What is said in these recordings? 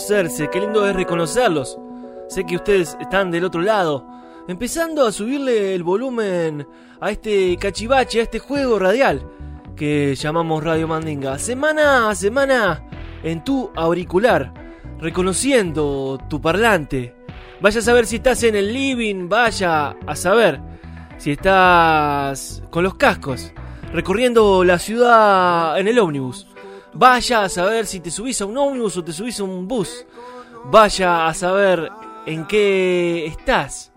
Reconocerse, qué lindo es reconocerlos. Sé que ustedes están del otro lado, empezando a subirle el volumen a este cachivache, a este juego radial que llamamos Radio Mandinga. Semana a semana en tu auricular, reconociendo tu parlante. Vaya a saber si estás en el living, vaya a saber si estás con los cascos, recorriendo la ciudad en el ómnibus. Vaya a saber si te subís a un ómnibus o te subís a un bus. Vaya a saber en qué estás.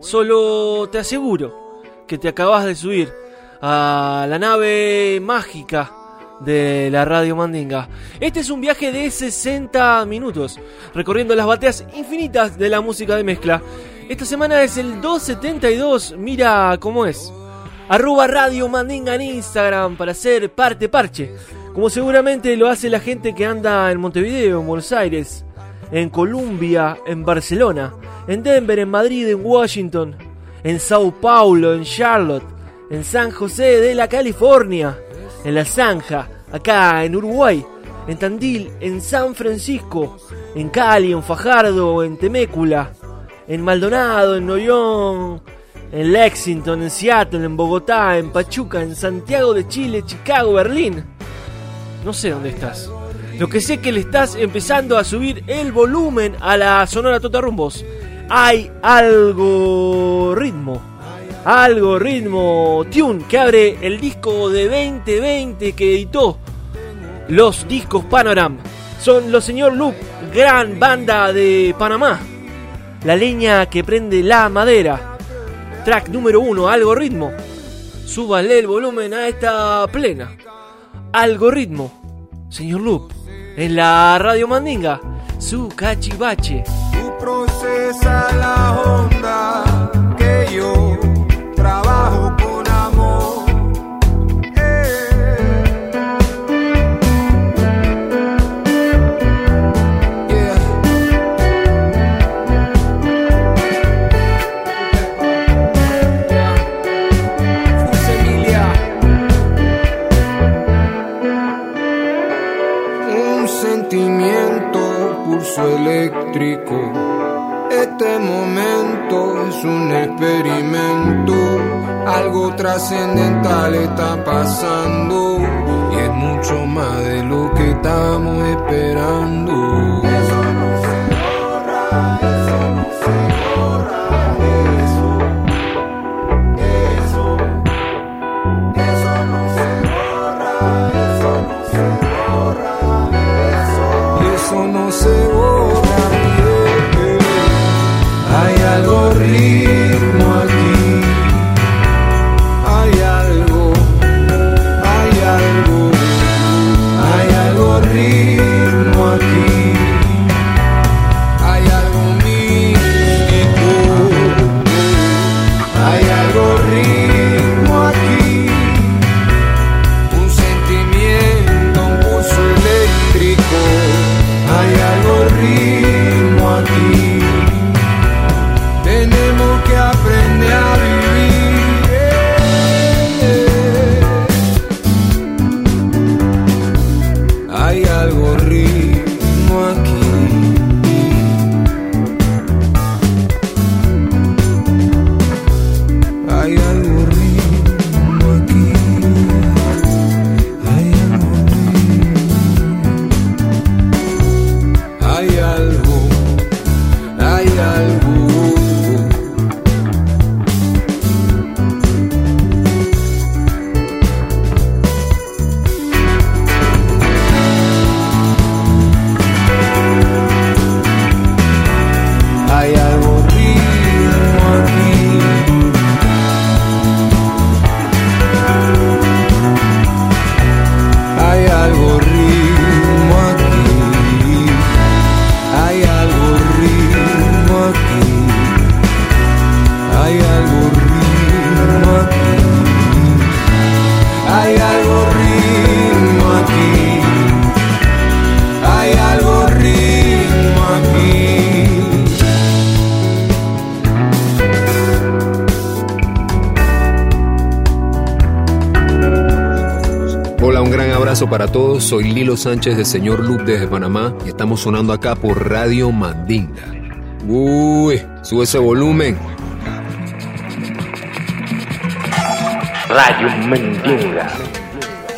Solo te aseguro que te acabas de subir a la nave mágica de la Radio Mandinga. Este es un viaje de 60 minutos, recorriendo las bateas infinitas de la música de mezcla. Esta semana es el 272, mira cómo es. Arroba Radio Mandinga en Instagram para ser parte parche. Como seguramente lo hace la gente que anda en Montevideo, en Buenos Aires, en Colombia, en Barcelona, en Denver, en Madrid, en Washington, en Sao Paulo, en Charlotte, en San José de la California, en La Zanja, acá en Uruguay, en Tandil, en San Francisco, en Cali, en Fajardo, en Temécula, en Maldonado, en Noyón, en Lexington, en Seattle, en Bogotá, en Pachuca, en Santiago de Chile, Chicago, Berlín. No sé dónde estás. Lo que sé es que le estás empezando a subir el volumen a la Sonora Tota Rumbos. Hay algo ritmo. Algo ritmo tune que abre el disco de 2020 que editó los discos Panoram. Son los señor Loop, gran banda de Panamá. La leña que prende la madera. Track número uno, algoritmo. Súbale el volumen a esta plena. Algoritmo, señor Loop, en la radio Mandinga, su cachivache. Tú procesas la Este momento es un experimento. Algo trascendental está pasando y es mucho más de lo que estamos esperando. Abrazo para todos. Soy Lilo Sánchez de Señor Loop desde Panamá y estamos sonando acá por Radio Mandinga. Uy, sube ese volumen. Radio Mandinga.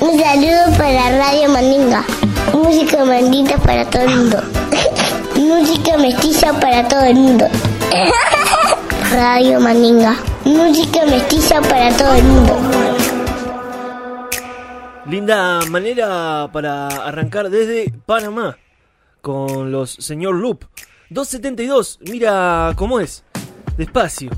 Un saludo para Radio Mandinga. Música mandinga para todo el mundo. Música mestiza para todo el mundo. Radio Mandinga. Música mestiza para todo el mundo. Linda manera para arrancar desde Panamá con los señor Loop. 272, mira cómo es. Despacio.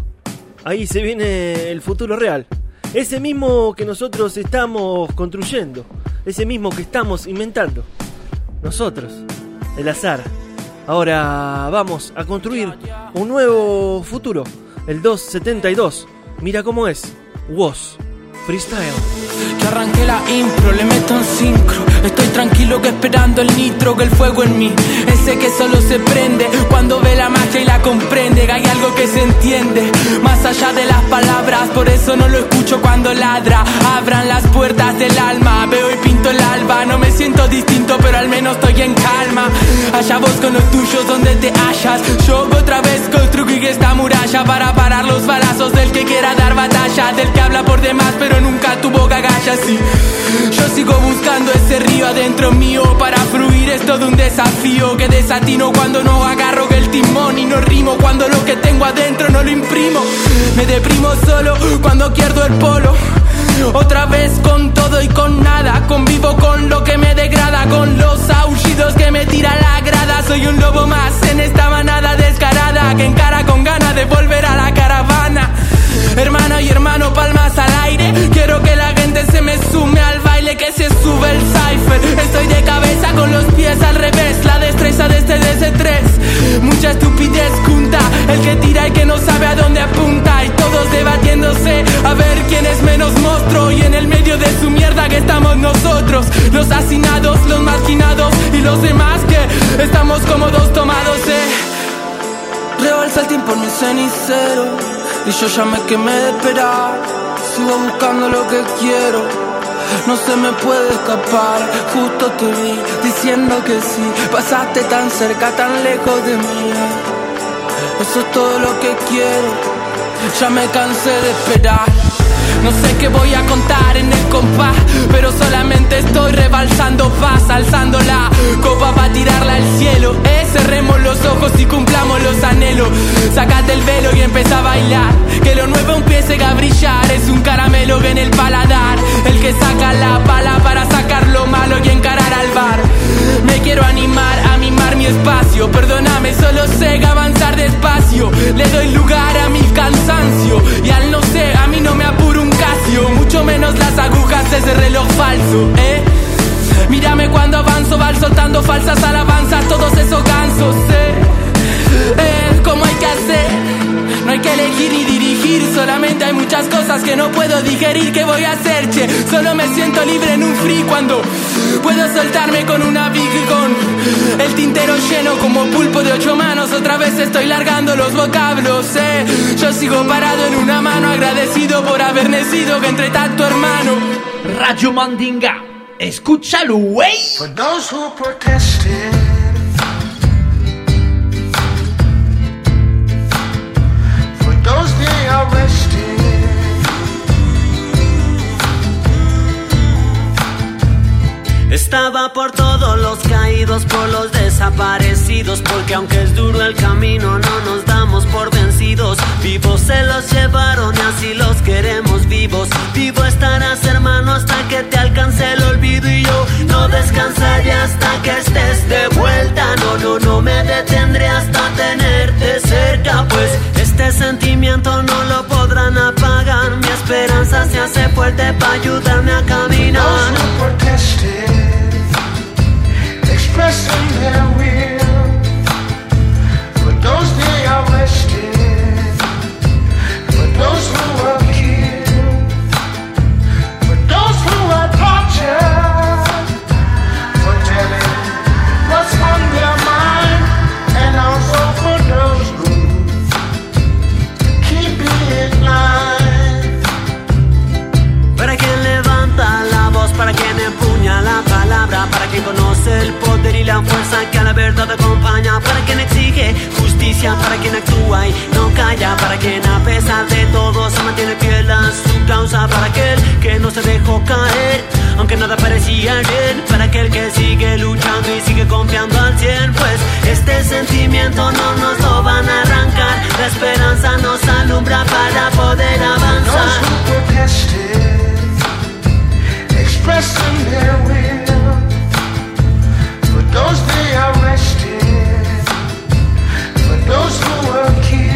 Ahí se viene el futuro real. Ese mismo que nosotros estamos construyendo. Ese mismo que estamos inventando. Nosotros. El azar. Ahora vamos a construir un nuevo futuro. El 272. Mira cómo es. Was. Freestyle. Que arranqué la impro, le meto un sincro. Estoy tranquilo que esperando el nitro, que el fuego en mí. Ese que solo se prende cuando ve la magia y la comprende. Que hay algo que se entiende más allá de las palabras. Por eso no lo escucho cuando ladra. Abran las puertas del alma. Veo y pinto el alba. No me siento distinto, pero al menos estoy en calma. Allá vos con los tuyos donde te hallas. Yo otra vez construí esta muralla para parar los balazos del que quiera dar batalla. Por demás, pero nunca tuvo gagallas. Y yo sigo buscando ese río adentro mío. Para fluir es todo un desafío. Que desatino cuando no agarro el timón. Y no rimo cuando lo que tengo adentro no lo imprimo. Me deprimo solo cuando pierdo el polo. Otra vez con todo y con nada. Convivo con lo que me degrada. Con los aullidos que me tira la grada. Soy un lobo más en esta manada descarada. Que encara con ganas de volver a la caravana. Hermana y hermano, palmas al aire. Quiero que la gente se me sume al baile, que se sube el cipher. Estoy de cabeza con los pies al revés. La destreza de este DC3. Mucha estupidez junta. El que tira y que no sabe a dónde apunta. Y todos debatiéndose a ver quién es menos monstruo. Y en el medio de su mierda que estamos nosotros. Los hacinados, los marginados y los demás que estamos cómodos tomados, eh. Rebalsa el tiempo en mi cenicero Y yo ya me quemé de esperar. Sigo buscando lo que quiero. No se me puede escapar. Justo te vi diciendo que sí. Pasaste tan cerca, tan lejos de mí. Eso es todo lo que quiero. Ya me cansé de esperar no sé qué voy a contar en el compás, pero solamente estoy rebalsando paz, alzando la copa para tirarla al cielo. Eh, cerremos los ojos y cumplamos los anhelos. Sácate el velo y empieza a bailar. Que lo nuevo empiece a brillar. Es un caramelo que en el paladar. El que saca la pala para sacar lo malo y encarar al bar. Me quiero animar a mimar mi espacio. Perdóname, solo sé avanzar despacio. Le doy lugar a mi cansancio reloj falso, ¿eh? Mírame cuando avanzo, van soltando falsas alabanzas, todos esos gansos, ¿eh? eh ¿Cómo hay que hacer? No hay que elegir ni dirigir, solamente hay muchas cosas que no puedo digerir. ¿Qué voy a hacer, che? Solo me siento libre en un free cuando puedo soltarme con una big con el tintero lleno como pulpo de ocho manos. Otra vez estoy largando los vocablos, eh. Yo sigo parado en una mano, agradecido por haber nacido entre tanto hermano. Radio Mandinga, escúchalo, wey. For those who protested. For those they arrested. Estaba por todos los caídos, por los desaparecidos, porque aunque es duro el camino, no nos damos por vencidos. Vivos se los llevaron y así los queremos vivos. Vivo estarás, hermano, hasta que te alcance el olvido y yo no descansaré hasta que estés de vuelta. No, no, no me detendré hasta tenerte cerca, pues este sentimiento no lo podrán. Mi esperanza se hace fuerte para ayudarme a caminar. expressing their will. Para quien exige justicia, para quien actúa y no calla, para quien a pesar de todo se mantiene fiel a su causa, para aquel que no se dejó caer, aunque nada parecía bien, para aquel que sigue luchando y sigue confiando al cien, pues este sentimiento no nos lo van a arrancar, la esperanza nos alumbra para poder avanzar. Expressing their will. For those they for those who were killed,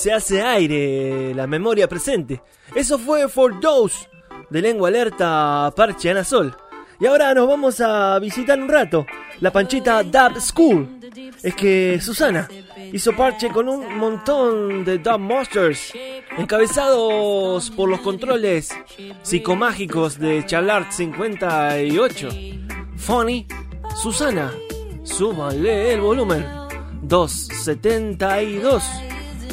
se hace aire, la memoria presente. Eso fue For Those, de lengua alerta Parche Ana Sol. Y ahora nos vamos a visitar un rato la panchita Dub School. Es que, Susana, hizo parche con un montón de Dumb Monsters, encabezados por los controles psicomágicos de Chalart 58. Funny, Susana, súbanle el volumen. 272.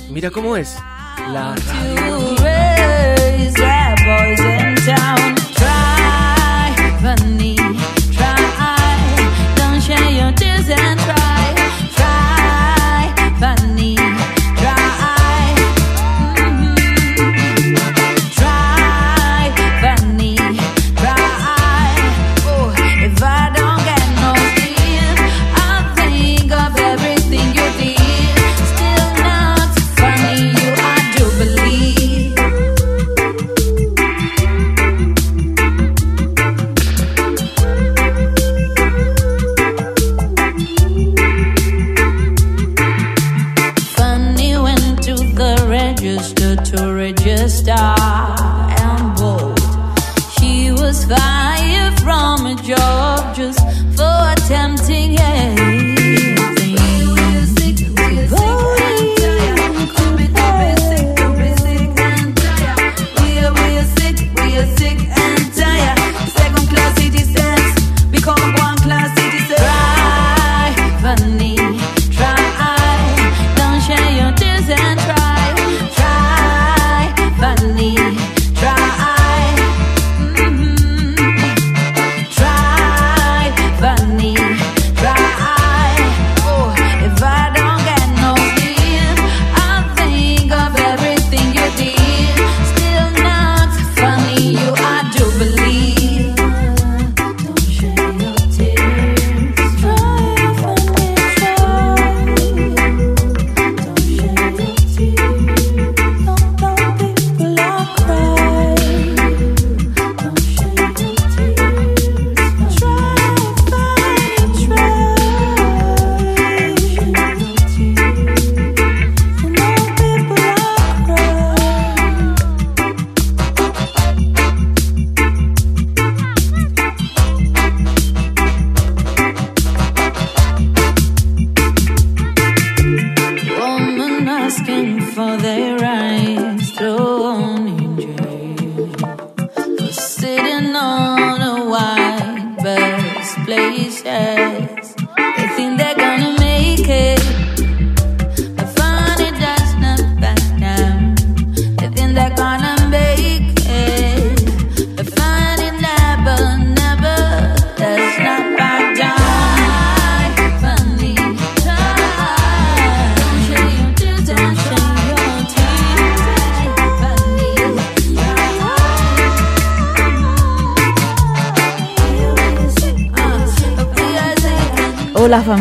Mira cómo es.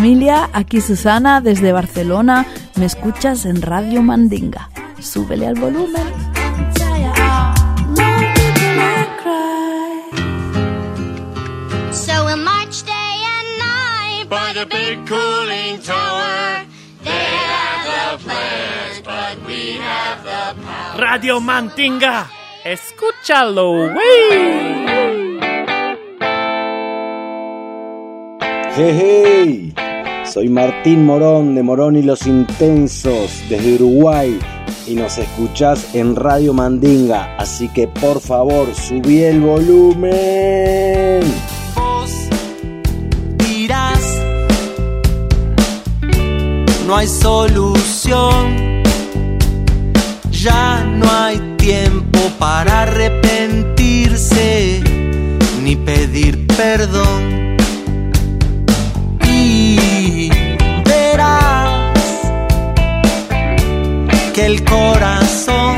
Familia, aquí Susana desde Barcelona. Me escuchas en Radio Mandinga. Súbele al volumen. So we'll march day and night by the big cooling tower. They have the players, but we have the power. Radio Mandinga, escúchalo, wey. Hey, hey, soy Martín Morón de Morón y los Intensos desde Uruguay. Y nos escuchás en Radio Mandinga, así que por favor subí el volumen. dirás no hay solución. Ya no hay tiempo para arrepentirse ni pedir perdón el corazón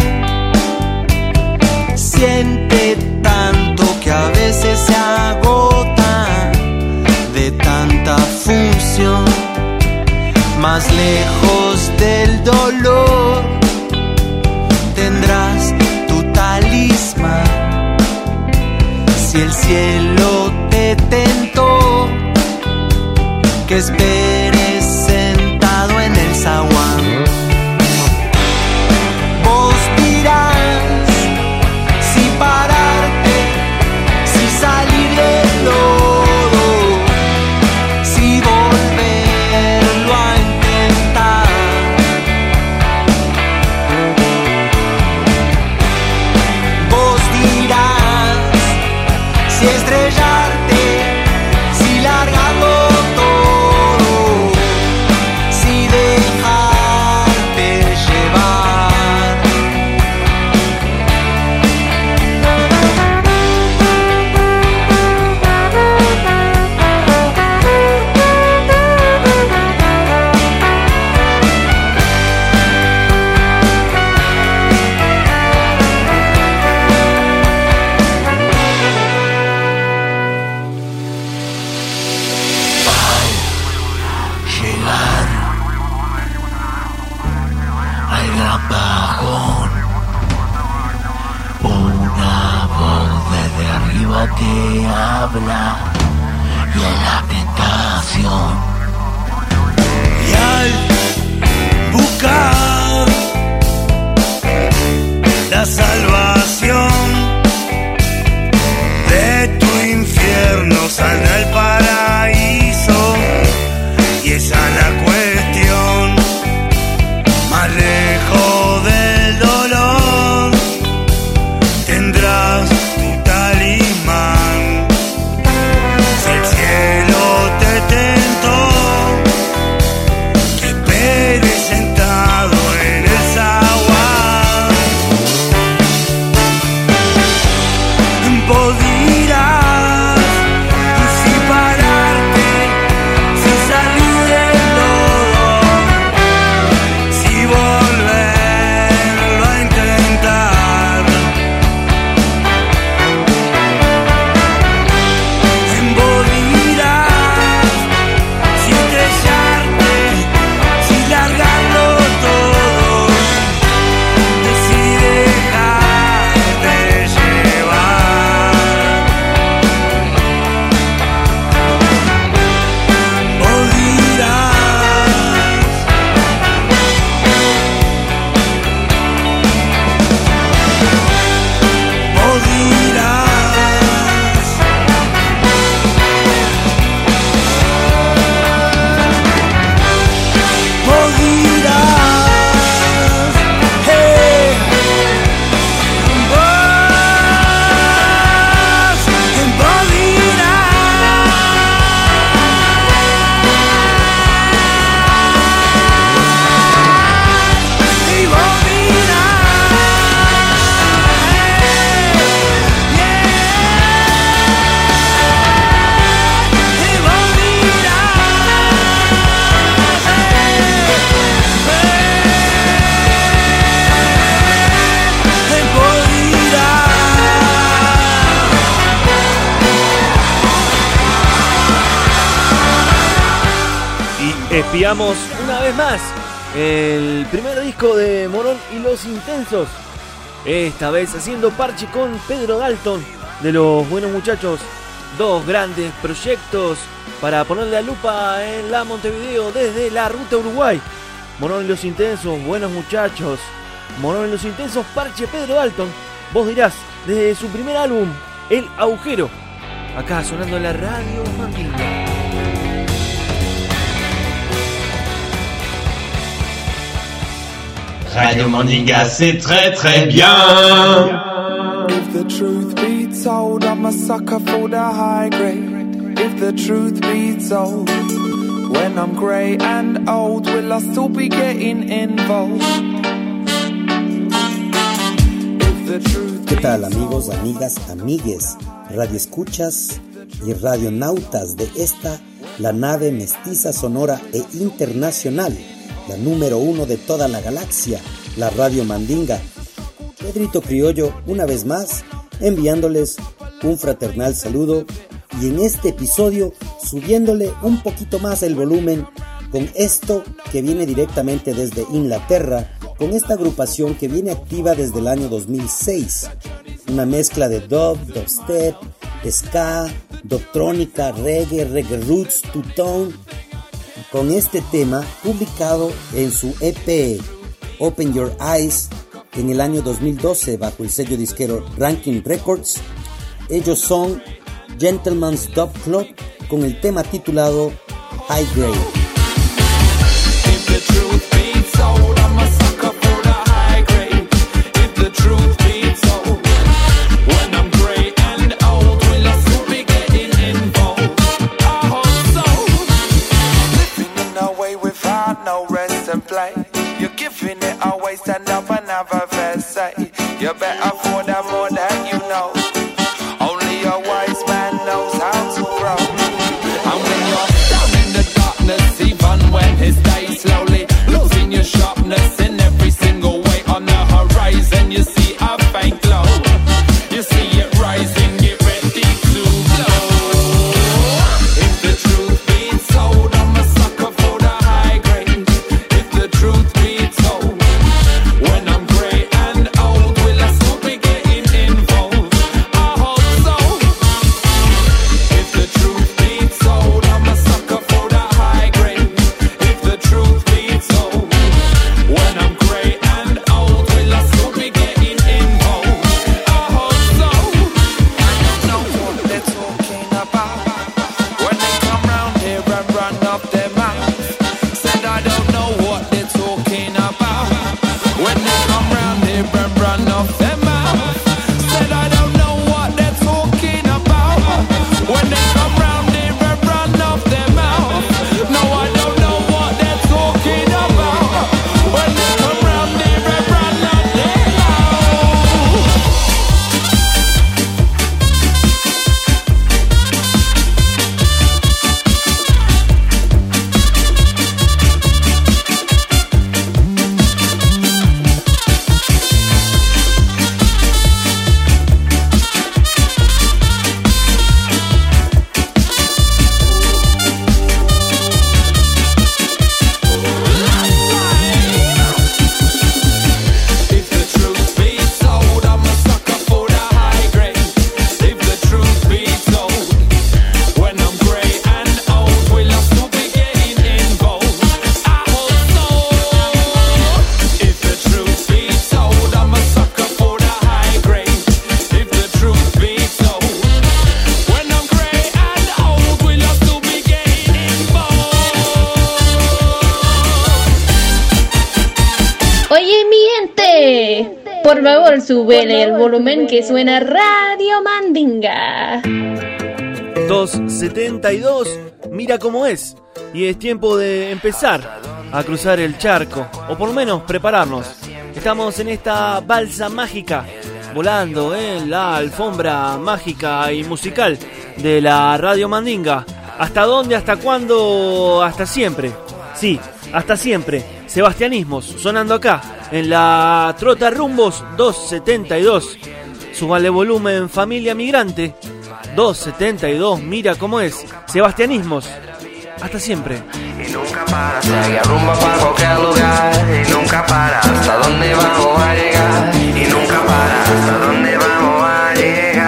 siente tanto que a veces se agota de tanta función, más lejos del dolor tendrás tu talismán. Si el cielo te habla y a la tentación. Y al buscar la salvación de tu infierno, sal al Y espiamos una vez más el primer disco de Morón y los Intensos. Esta vez haciendo parche con Pedro Dalton de los buenos muchachos. Dos grandes proyectos para ponerle la lupa en la Montevideo desde la ruta Uruguay. Morón y los Intensos, buenos muchachos. Morón y los Intensos, parche Pedro Dalton. Vos dirás, desde su primer álbum, El Agujero. Acá sonando la radio Mandinga. Radio Mandinga, c'est très très bien. If the truth be told, I'm a sucker for the high grade. If the truth be told, when I'm grey and old, will I still be getting involved? If the truth ¿Qué tal amigos, amigas, amigues, radioescuchas y radionautas de esta, la nave mestiza sonora e internacional, la número uno de toda la galaxia, la Radio Mandinga? Pedrito Criollo, una vez más, enviándoles un fraternal saludo y en este episodio subiéndole un poquito más el volumen con esto que viene directamente desde Inglaterra, con esta agrupación que viene activa desde el año 2006. Una mezcla de dub, dubstep, ska, dubtrónica, reggae, reggae roots, two-tone, con este tema publicado en su EP Open Your Eyes en el año 2012 bajo el sello disquero Ranking Records. Ellos son Gentleman's Dub Club con el tema titulado High Grade. Suena Radio Mandinga. 272, mira cómo es. Y es tiempo de empezar a cruzar el charco, o por lo menos prepararnos. Estamos en esta balsa mágica, volando en la alfombra mágica y musical de la Radio Mandinga. ¿Hasta dónde? ¿Hasta cuándo? Hasta siempre. Sí, hasta siempre. Sebastianismos sonando acá en la Trota Rumbos 272. Subale volumen Familia Migrante 272. Mira cómo es. Sebastianismos. Hasta siempre. Y nunca para, se rumbo para cualquier lugar Y nunca para, hasta dónde vamos a llegar Y nunca para, hasta dónde vamos a llegar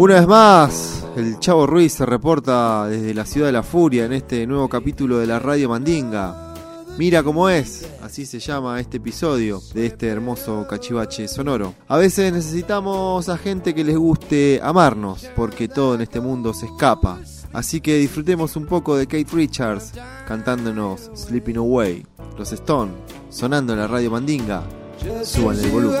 Una vez más, el Chavo Ruiz se reporta desde la ciudad de la furia en este nuevo capítulo de la Radio Mandinga. Mira cómo es, así se llama este episodio de este hermoso cachivache sonoro. A veces necesitamos a gente que les guste amarnos, porque todo en este mundo se escapa. Así que disfrutemos un poco de Kate Richards cantándonos Sleeping Away. Los Stone sonando en la Radio Mandinga. Suban el volumen.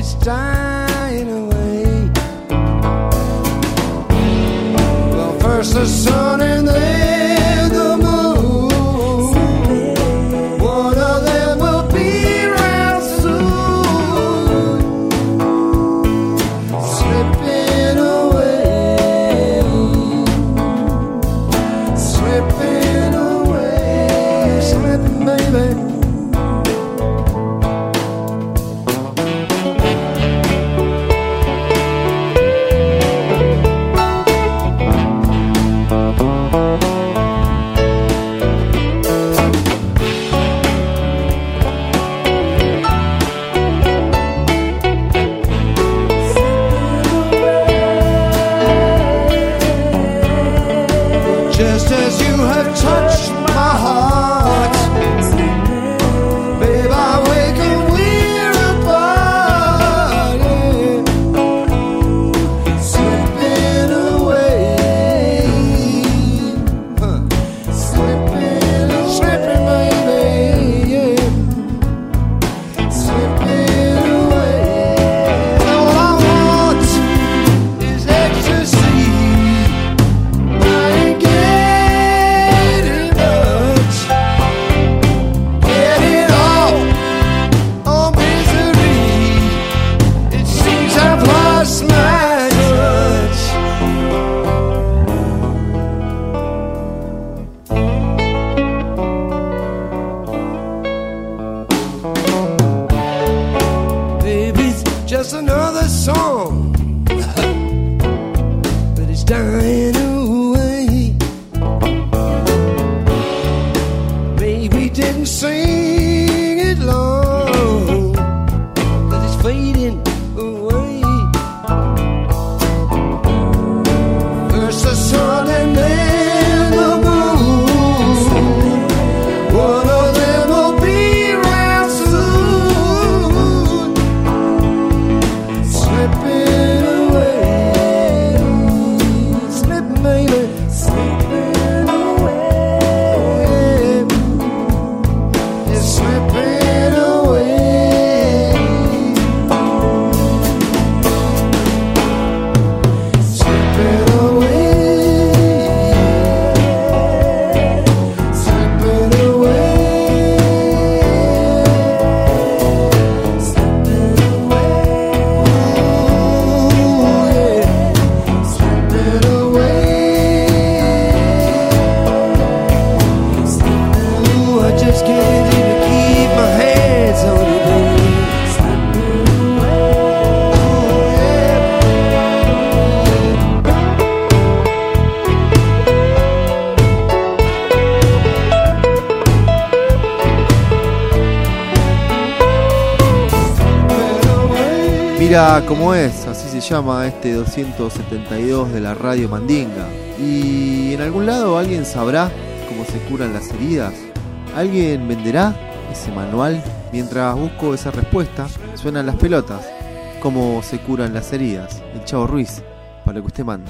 it's dying away. Well, first the sun and then Será como es, así se llama este 272 de la radio Mandinga. ¿Y en algún lado alguien sabrá cómo se curan las heridas? ¿Alguien venderá ese manual? Mientras busco esa respuesta, suenan las pelotas. ¿Cómo se curan las heridas? El Chavo Ruiz, para lo que usted manda.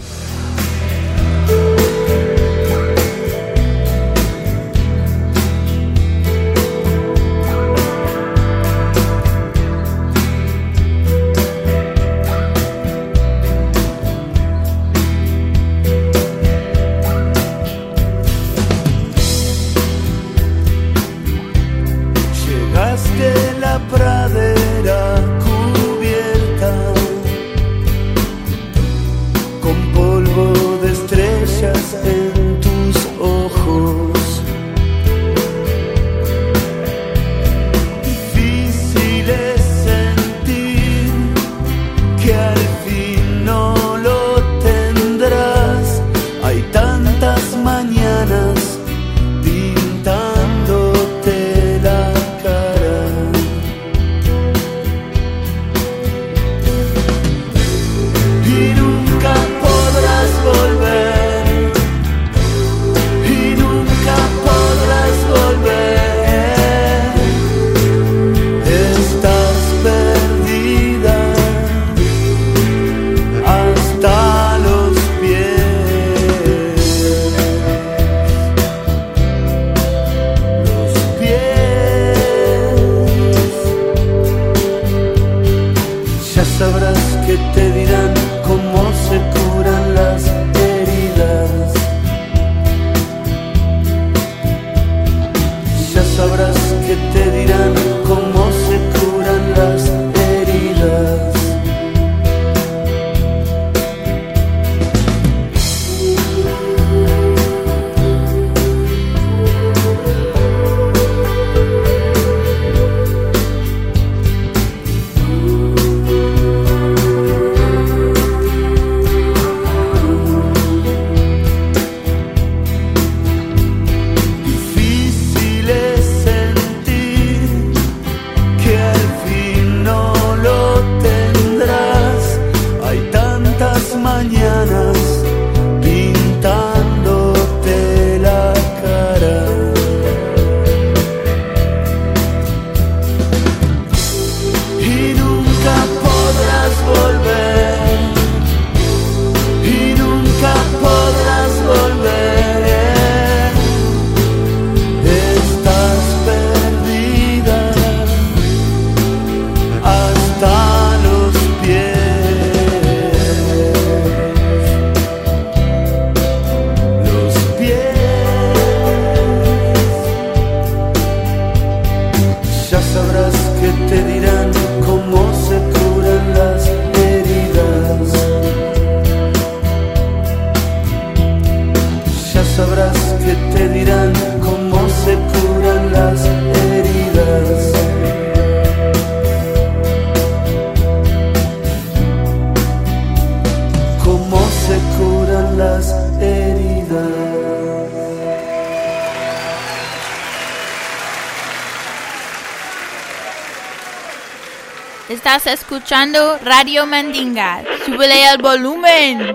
Estás escuchando Radio Mandinga. Súbele el volumen.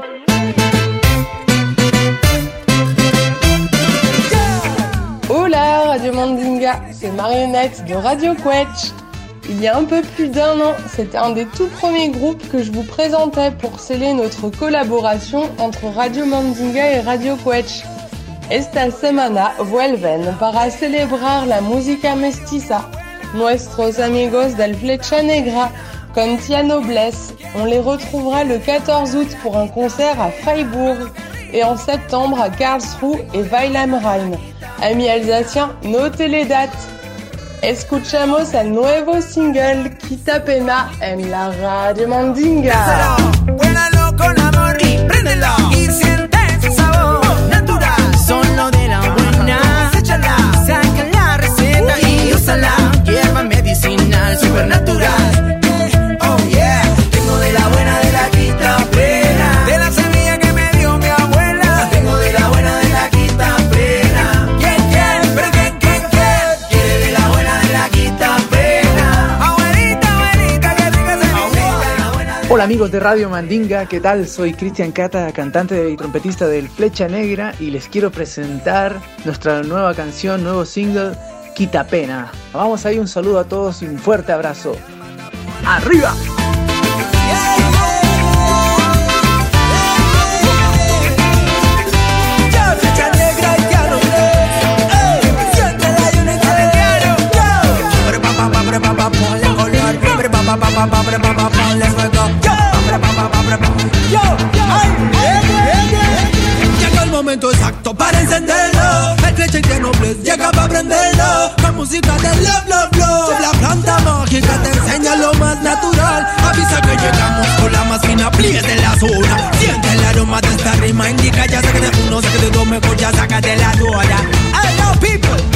Hola Radio Mandinga, c'est Marionnette de Radio Quetch. Il y a un peu plus d'un an, c'était un des tout premiers groupes que je vous présentais pour sceller notre collaboration entre Radio Mandinga et Radio Quetch. Esta semana vuelven para celebrar la música mestiza. Nuestros amigos del Flecha Negra con Tiano Bless. On les retrouvera le 14 août pour un concert à Freiburg et en septembre à Karlsruhe et Weilheim-Rhein. Amis alsaciens, notez les dates. Escuchamos el nuevo single Quita Pena en la Radio Mandinga. Saca la receta y úsala medicinal supernatural Hola amigos de Radio Mandinga, ¿qué tal? Soy Cristian Cata, cantante y trompetista del Flecha Negra y les quiero presentar nuestra nueva canción, nuevo single, Quita Pena. Vamos ahí, un saludo a todos y un fuerte abrazo. ¡Arriba! Eh, eh, eh. Llegó el momento exacto para encenderlo. El flecha y tiene bless llega para prenderlo. La música del love, love, love. La planta mágica te enseña lo más natural. Avisa que llegamos con la más fina de la zona. Siente el aroma de esta rima, indica ya sé que de uno, sé que de dos, mejor ya saca de la toalla. Hello people,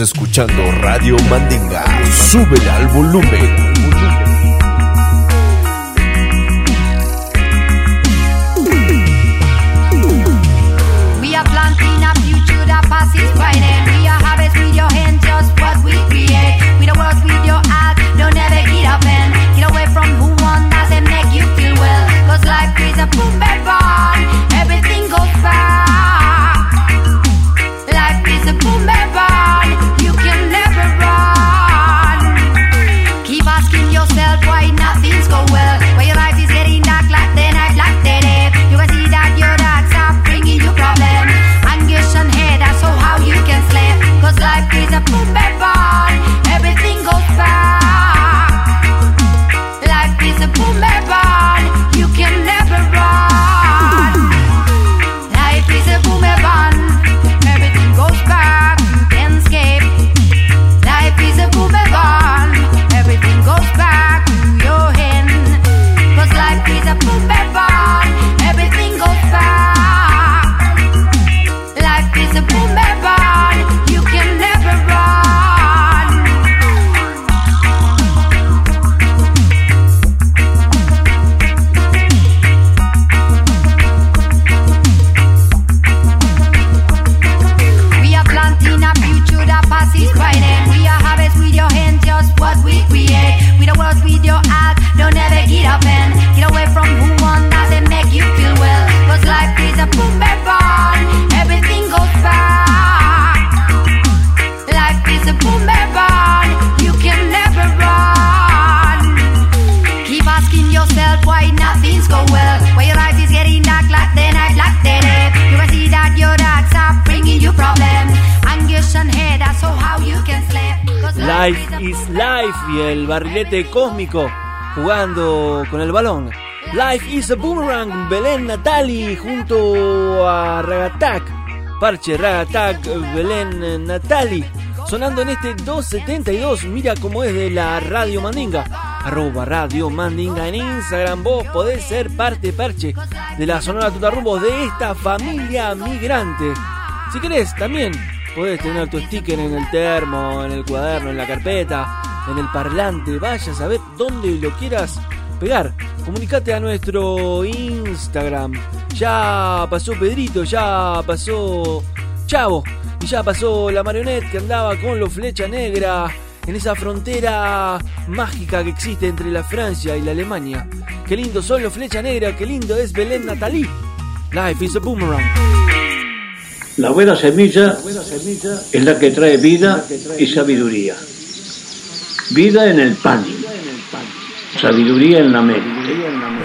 escuchando Radio Mandinga. Súbele al volumen. Cósmico jugando con el balón. Life is a Boomerang, Belén Natali junto a Ragatak. Parche Ragatak, Belén Natali. Sonando en este 272, mira cómo es de la Radio Mandinga. Arroba Radio Mandinga en Instagram. Vos podés ser parte, Parche, de la Sonora Tutarrumbos de esta familia migrante. Si querés, también podés tener tu sticker en el termo, en el cuaderno, en la carpeta, en el parlante. Vaya a saber dónde lo quieras pegar. Comunicate a nuestro Instagram. Ya pasó Pedrito, ya pasó Chavo. Y ya pasó la marioneta que andaba con los flecha negra en esa frontera mágica que existe entre la Francia y la Alemania. Qué lindo son los flecha negra, qué lindo es Belén Natalí. Life is a boomerang. La buena semilla es la que trae vida y sabiduría. Vida en el pan, sabiduría en la mente.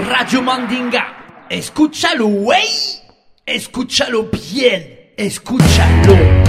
Radio Mandinga, escúchalo, güey. Escúchalo bien, escúchalo.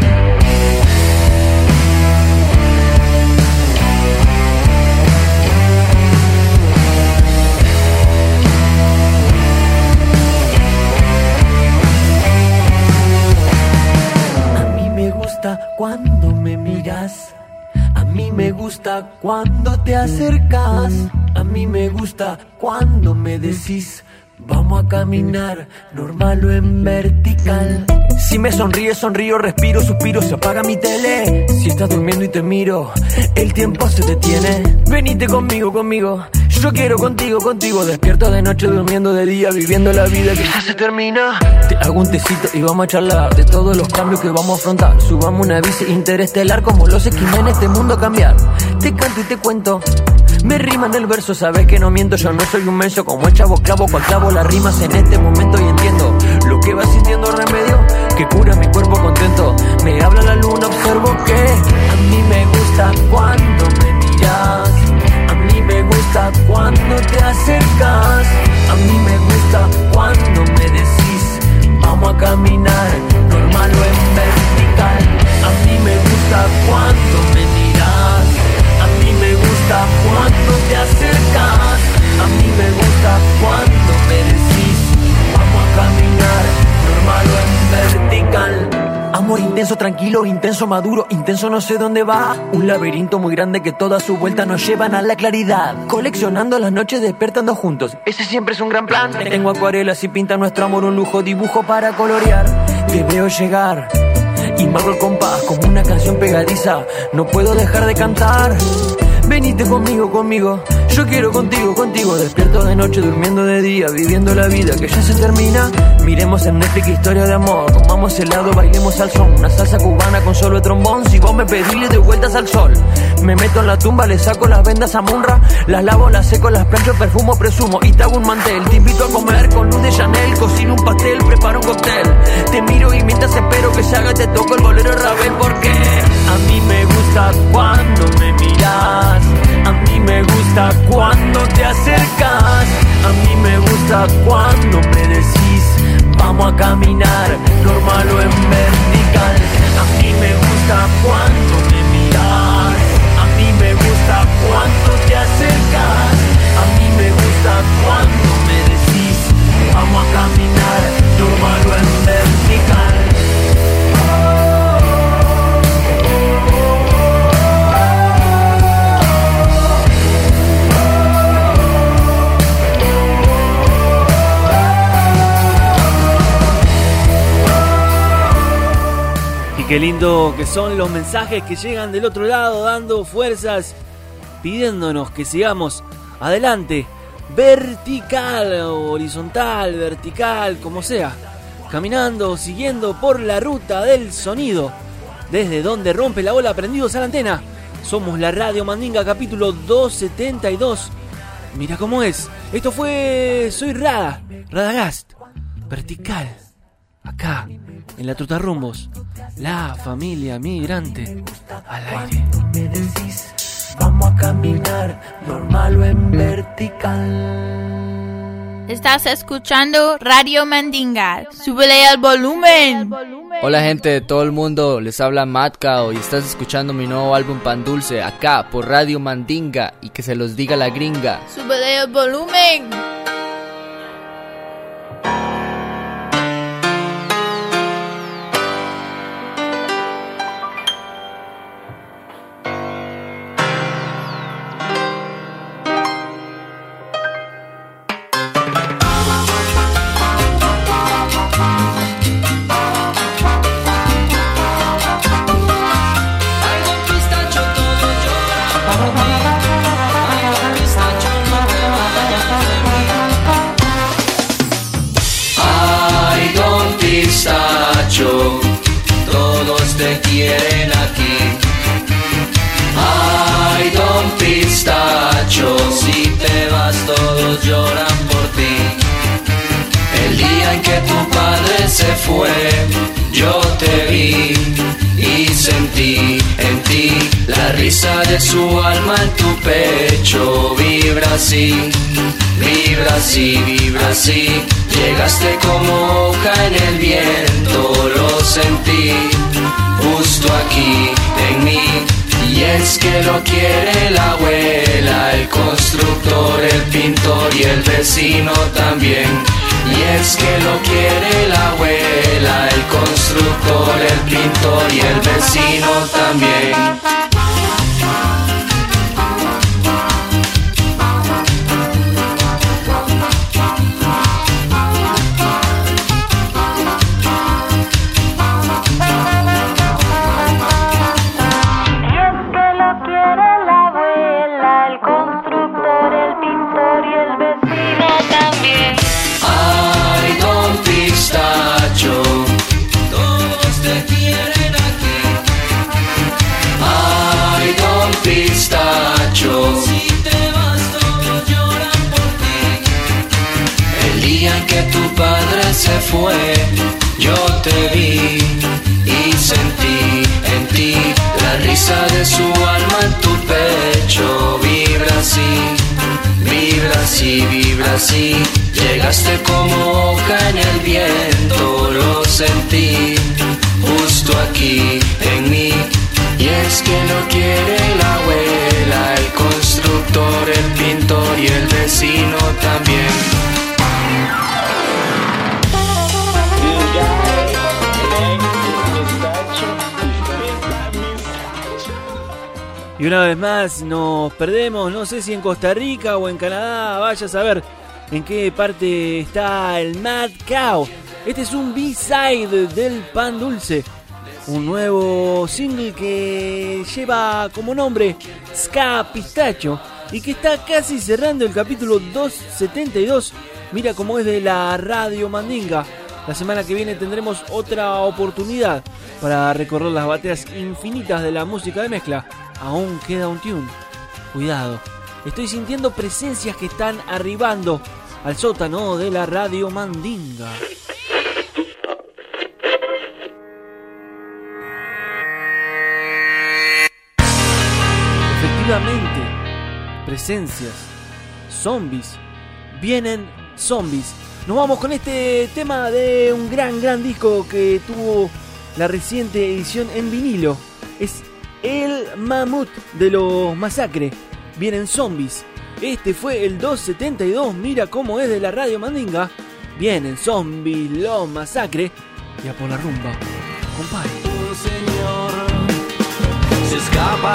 Gusta cuando te acercas. A mí me gusta cuando me decís. Vamos a caminar, normal o en vertical. Si me sonríes, sonrío, respiro, suspiro, se apaga mi tele. Si estás durmiendo y te miro, el tiempo se detiene. Venite conmigo, conmigo. Yo quiero contigo, contigo. Despierto de noche, durmiendo de día, viviendo la vida que ya se termina. Te hago un tecito y vamos a charlar de todos los cambios que vamos a afrontar. Subamos una bici interestelar como los esquimes este mundo a cambiar. Te canto y te cuento. Me riman el verso, sabes que no miento, yo no soy un menso como el chavo clavo cual clavo las rimas en este momento y entiendo lo que va sintiendo remedio que cura mi cuerpo contento. Me habla la luna, observo que a mí me gusta cuando me miras, a mí me cuando te acercas, a mí me gusta cuando me decís vamos a caminar normal o en vertical. A mí me gusta cuando me miras, a mí me gusta cuando te acercas, a mí me gusta cuando me decís vamos a caminar normal o en vertical. Amor intenso, tranquilo, intenso, maduro, intenso no sé dónde va. Un laberinto muy grande que toda su vuelta nos llevan a la claridad. Coleccionando las noches, despertando juntos. Ese siempre es un gran plan. Tengo acuarelas y pinta nuestro amor un lujo, dibujo para colorear. Te veo llegar y marco el compás como una canción pegadiza. No puedo dejar de cantar. Venite conmigo, conmigo. Yo quiero contigo, contigo. Despierto de noche, durmiendo de día, viviendo la vida que ya se termina. Miremos en Netflix historia de amor. Comamos helado, bailemos al son. Una salsa cubana con solo trombón. Si vos me pedís, le doy vueltas al sol. Me meto en la tumba, le saco las vendas a Munra. Las lavo, las seco, las plancho, perfumo, presumo. Y te hago un mantel. Te invito a comer con luz de Chanel. Cocino un pastel, preparo un cóctel. Te miro y mientras espero que se haga, te toco el bolero Ravel. Porque a mí me gusta cuando me miras. A mí me gusta cuando te acercas. A mí me gusta cuando me decís vamos a caminar normal o en vertical. A mí me gusta cuando me miras. A mí me gusta cuando te acercas. A mí me gusta cuando me decís vamos a caminar qué lindo que son los mensajes que llegan del otro lado dando fuerzas, pidiéndonos que sigamos adelante, vertical, horizontal, vertical, como sea, caminando, siguiendo por la ruta del sonido, desde donde rompe la ola prendidos a la antena. Somos la Radio Mandinga capítulo 272. Mira cómo es. Esto fue Soy Rada, Radagast, vertical, acá, en la Trotarrumbos. La familia migrante al aire. Me decís, vamos a caminar normal o en vertical. Estás escuchando Radio Mandinga. Súbele al volumen. Hola gente de todo el mundo, les habla Matt Cao y estás escuchando mi nuevo álbum Pan Dulce acá por Radio Mandinga y que se los diga la gringa. Súbele al volumen. Tu padre se fue, yo te vi y sentí en ti la risa de su alma en tu pecho. Vibra así, vibra así, vibra así. Llegaste como hoja en el viento, lo sentí justo aquí en mí. Y es que lo quiere la abuela, el constructor, el pintor y el vecino también. Y es que lo quiere la abuela, el constructor, el pintor y el vecino también. La risa de su alma en tu pecho. Vibra así, vibra así, vibra así. Llegaste como hoja en el viento, lo sentí justo aquí en mí. Y es que no quiere la abuela, el constructor, el pintor y el vecino Y una vez más nos perdemos, no sé si en Costa Rica o en Canadá, vaya a saber en qué parte está el Mad Cow. Este es un B-side del Pan Dulce, un nuevo single que lleva como nombre Ska Pistacho y que está casi cerrando el capítulo 272. Mira cómo es de la Radio Mandinga. La semana que viene tendremos otra oportunidad para recorrer las bateas infinitas de la música de mezcla. Aún queda un tune. Cuidado, estoy sintiendo presencias que están arribando al sótano de la Radio Mandinga. Efectivamente, presencias, zombies, vienen zombies. Nos vamos con este tema de un gran, gran disco que tuvo la reciente edición en vinilo. Es El Mamut de los Masacre. Vienen zombies. Este fue el 272. Mira cómo es de la radio Mandinga. Vienen zombies, los Masacre. Y a por la rumba. Compadre. Un señor se escapa